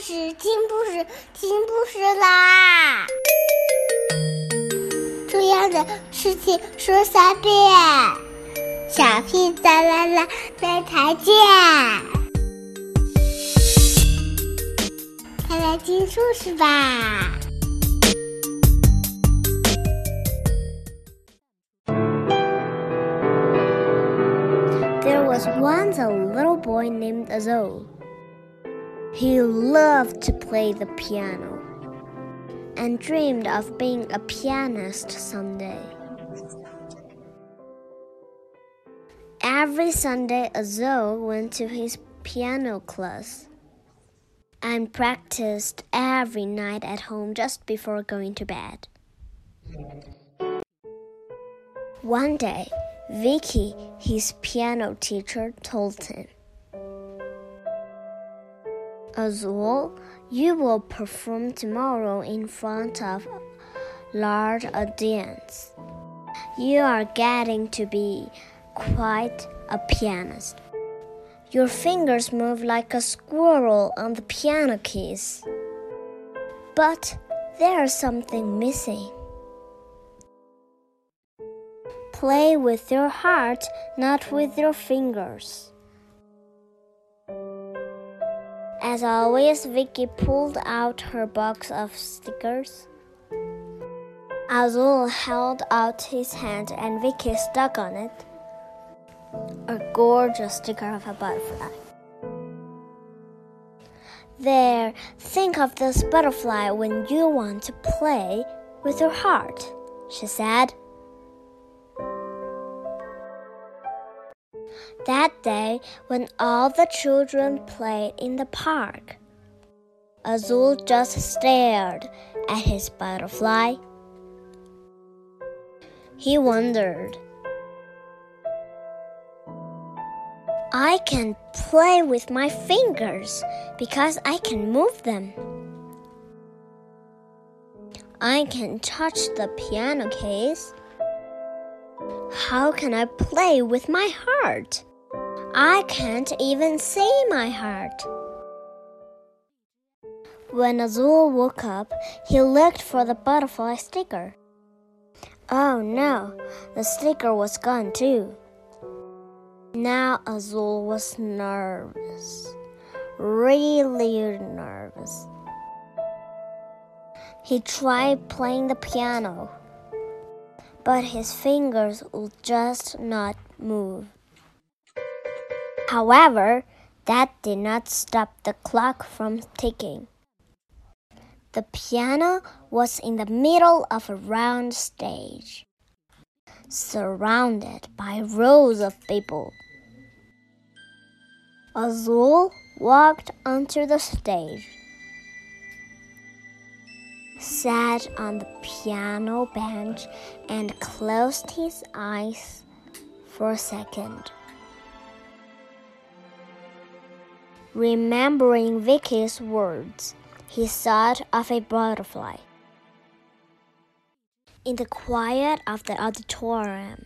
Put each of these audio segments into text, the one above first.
事，听故事，听故事啦！重要的事情说三遍，小屁哒啦啦，明天见！快来听故事吧。There was once a little boy named Azul. He loved to play the piano and dreamed of being a pianist someday. Every Sunday, Azul went to his piano class and practiced every night at home just before going to bed. One day, Vicky, his piano teacher, told him, Azul, you will perform tomorrow in front of large audience. You are getting to be quite a pianist. Your fingers move like a squirrel on the piano keys. But there's something missing. Play with your heart, not with your fingers. As always, Vicky pulled out her box of stickers. Azul held out his hand and Vicky stuck on it a gorgeous sticker of a butterfly. There, think of this butterfly when you want to play with your heart, she said. That day, when all the children played in the park, Azul just stared at his butterfly. He wondered. I can play with my fingers because I can move them. I can touch the piano case. How can I play with my heart? I can't even see my heart. When Azul woke up, he looked for the butterfly sticker. Oh no, the sticker was gone too. Now Azul was nervous, really nervous. He tried playing the piano, but his fingers would just not move. However, that did not stop the clock from ticking. The piano was in the middle of a round stage, surrounded by rows of people. Azul walked onto the stage, sat on the piano bench, and closed his eyes for a second. Remembering Vicky's words, he thought of a butterfly. In the quiet of the auditorium,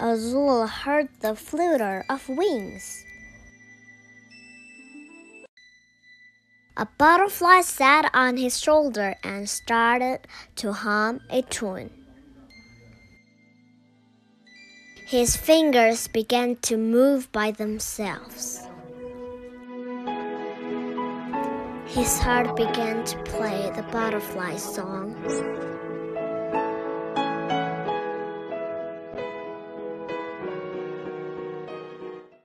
Azul heard the flutter of wings. A butterfly sat on his shoulder and started to hum a tune. His fingers began to move by themselves. His heart began to play the butterfly song.